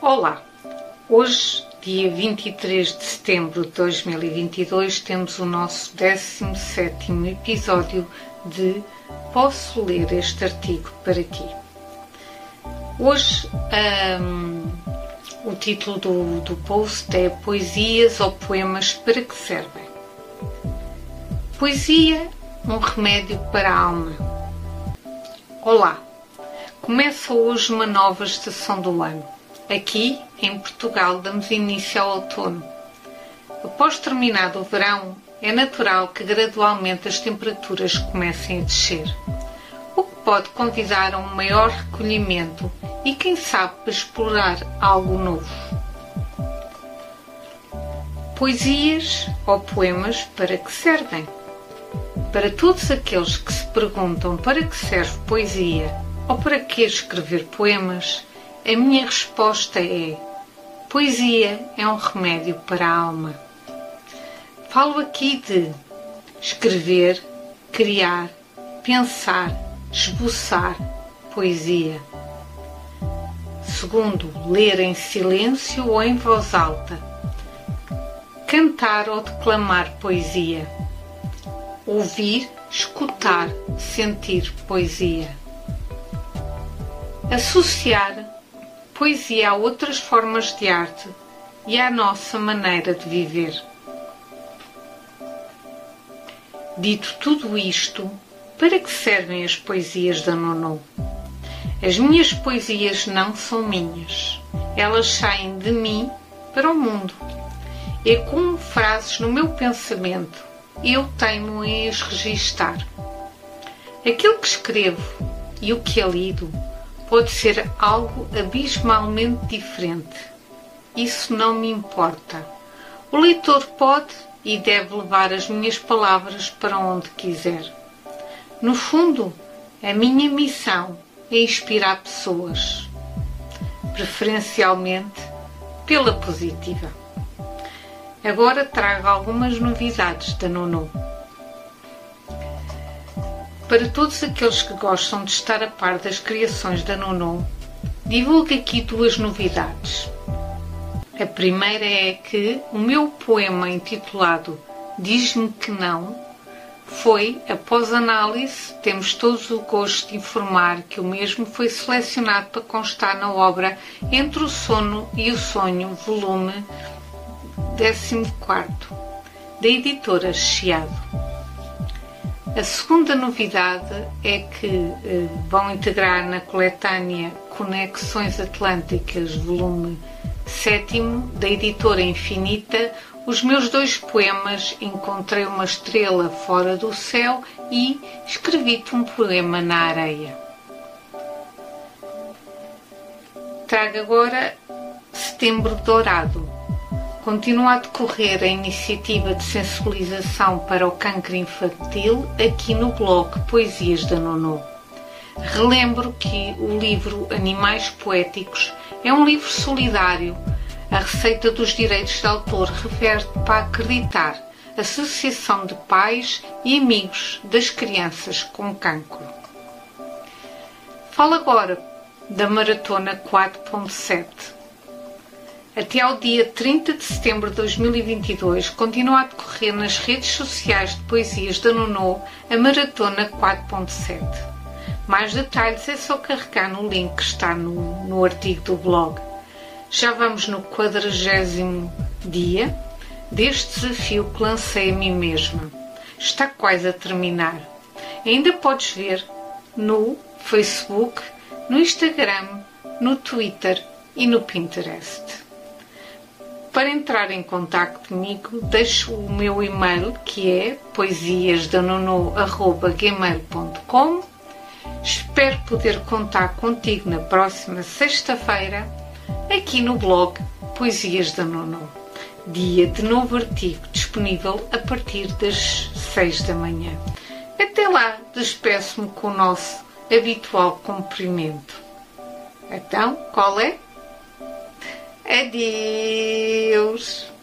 Olá! Hoje, dia 23 de setembro de 2022, temos o nosso 17 episódio de Posso ler este artigo para ti. Hoje, um, o título do, do post é Poesias ou Poemas para que servem? Poesia, um remédio para a alma. Olá! Começa hoje uma nova estação do ano Aqui, em Portugal, damos início ao outono. Após terminado o verão, é natural que gradualmente as temperaturas comecem a descer, o que pode convidar a um maior recolhimento e, quem sabe, para explorar algo novo. Poesias ou poemas para que servem? Para todos aqueles que se perguntam para que serve poesia ou para que escrever poemas, a minha resposta é: poesia é um remédio para a alma. Falo aqui de escrever, criar, pensar, esboçar poesia. Segundo, ler em silêncio ou em voz alta. Cantar ou declamar poesia. Ouvir, escutar, sentir poesia. Associar poesia há outras formas de arte e à nossa maneira de viver. Dito tudo isto, para que servem as poesias da Nono? As minhas poesias não são minhas. Elas saem de mim para o mundo. É como frases no meu pensamento. Eu tenho em as registar. Aquilo que escrevo e o que é lido pode ser algo abismalmente diferente. Isso não me importa. O leitor pode e deve levar as minhas palavras para onde quiser. No fundo, a minha missão é inspirar pessoas, preferencialmente pela positiva. Agora trago algumas novidades da Nono. Para todos aqueles que gostam de estar a par das criações da Nono, divulgo aqui duas novidades. A primeira é que o meu poema intitulado Diz-me que não foi, após análise, temos todos o gosto de informar que o mesmo foi selecionado para constar na obra Entre o Sono e o Sonho, volume 14, da editora Chiado. A segunda novidade é que eh, vão integrar na coletânea Conexões Atlânticas, volume 7 da editora Infinita, os meus dois poemas Encontrei uma estrela fora do céu e Escrevi-te um poema na areia. Trago agora Setembro Dourado Continua a decorrer a iniciativa de sensibilização para o cancro infantil aqui no blog Poesias da Nono. Relembro que o livro Animais Poéticos é um livro solidário. A receita dos direitos de autor reverte para acreditar Associação de Pais e Amigos das Crianças com Cancro. Falo agora da Maratona 4.7 até ao dia 30 de setembro de 2022, continua a decorrer nas redes sociais de poesias da Nono a Maratona 4.7. Mais detalhes é só carregar no link que está no, no artigo do blog. Já vamos no 40 dia deste desafio que lancei a mim mesma. Está quase a terminar. Ainda podes ver no Facebook, no Instagram, no Twitter e no Pinterest. Para entrar em contato comigo, deixo o meu e-mail que é poesiasdanono.gmail.com Espero poder contar contigo na próxima sexta-feira aqui no blog Poesias da Nono. Dia de novo artigo disponível a partir das seis da manhã. Até lá, despeço-me com o nosso habitual cumprimento. Então, qual é? Adeus. Deus.